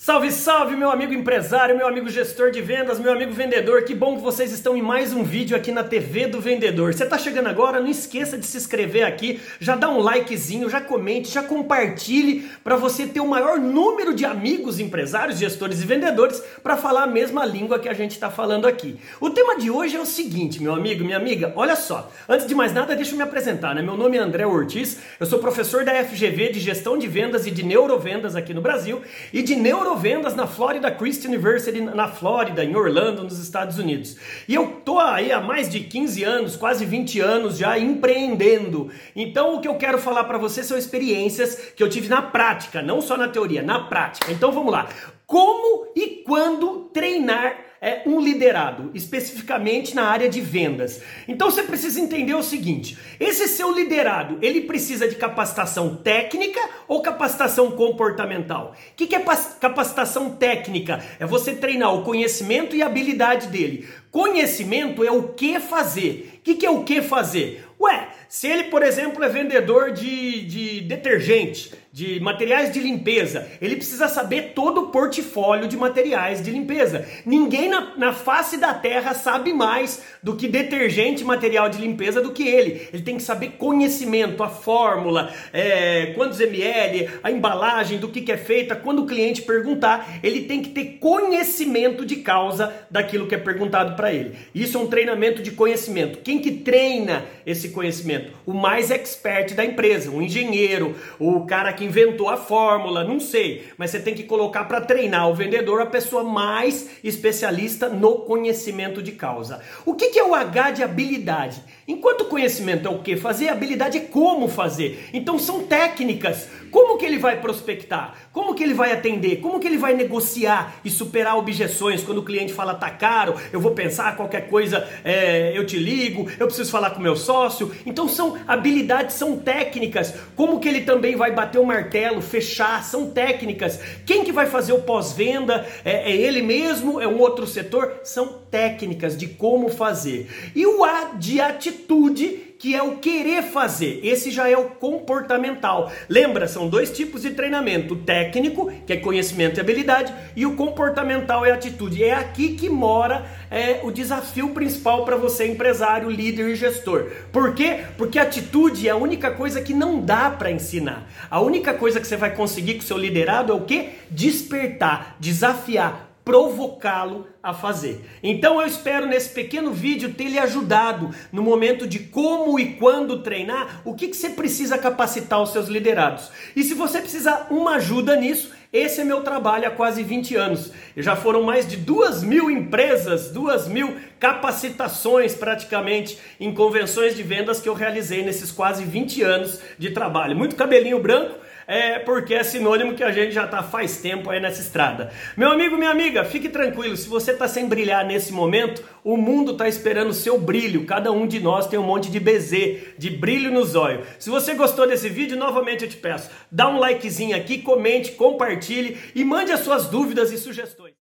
Salve, salve, meu amigo empresário, meu amigo gestor de vendas, meu amigo vendedor. Que bom que vocês estão em mais um vídeo aqui na TV do Vendedor. Você está chegando agora? Não esqueça de se inscrever aqui, já dá um likezinho, já comente, já compartilhe para você ter o maior número de amigos empresários, gestores e vendedores para falar a mesma língua que a gente está falando aqui. O tema de hoje é o seguinte, meu amigo, minha amiga, olha só. Antes de mais nada, deixa eu me apresentar, né? Meu nome é André Ortiz, eu sou professor da FGV de Gestão de Vendas e de Neurovendas aqui no Brasil e de Neuro neurovendas na Florida Christian University, na Flórida, em Orlando, nos Estados Unidos. E eu tô aí há mais de 15 anos, quase 20 anos já empreendendo. Então o que eu quero falar para você são experiências que eu tive na prática, não só na teoria, na prática. Então vamos lá. Como e quando treinar é, um liderado, especificamente na área de vendas. Então você precisa entender o seguinte: esse seu liderado, ele precisa de capacitação técnica ou capacitação comportamental? O que, que é capacitação técnica? É você treinar o conhecimento e habilidade dele. Conhecimento é o que fazer. O que, que é o que fazer? Ué, se ele, por exemplo, é vendedor de, de detergente, de materiais de limpeza, ele precisa saber todo o portfólio de materiais de limpeza. Ninguém na, na face da terra sabe mais do que detergente, material de limpeza do que ele. Ele tem que saber conhecimento, a fórmula, é, quantos ml, a embalagem, do que, que é feita. Quando o cliente perguntar, ele tem que ter conhecimento de causa daquilo que é perguntado para ele. Isso é um treinamento de conhecimento. Quem que treina esse conhecimento? O mais expert da empresa, o engenheiro, o cara que inventou a fórmula, não sei, mas você tem que colocar para treinar o vendedor a pessoa mais especialista no conhecimento de causa. O que, que é o H de habilidade? Enquanto conhecimento é o que fazer, habilidade é como fazer. Então são técnicas. Como que ele vai prospectar? Como que ele vai atender? Como que ele vai negociar e superar objeções quando o cliente fala tá caro, eu vou pensar qualquer coisa, é, eu te ligo, eu preciso falar com meu sócio. Então são habilidades, são técnicas. Como que ele também vai bater o martelo, fechar, são técnicas. Quem que vai fazer o pós-venda? É, é ele mesmo? É um outro setor? São técnicas de como fazer. E o A de atitude que é o querer fazer. Esse já é o comportamental. Lembra, são dois tipos de treinamento: o técnico, que é conhecimento e habilidade, e o comportamental é atitude. É aqui que mora é, o desafio principal para você, empresário, líder e gestor. Por quê? Porque atitude é a única coisa que não dá para ensinar. A única coisa que você vai conseguir com o seu liderado é o que? Despertar, desafiar, provocá-lo a fazer. Então eu espero nesse pequeno vídeo ter lhe ajudado no momento de como e quando treinar, o que, que você precisa capacitar os seus liderados. E se você precisar uma ajuda nisso, esse é meu trabalho há quase 20 anos. Já foram mais de duas mil empresas, duas mil capacitações praticamente em convenções de vendas que eu realizei nesses quase 20 anos de trabalho. Muito cabelinho branco é porque é sinônimo que a gente já está faz tempo aí nessa estrada. Meu amigo, minha amiga, fique tranquilo, se você está sem brilhar nesse momento, o mundo está esperando o seu brilho. Cada um de nós tem um monte de bezê, de brilho nos olhos. Se você gostou desse vídeo, novamente eu te peço, dá um likezinho aqui, comente, compartilhe e mande as suas dúvidas e sugestões.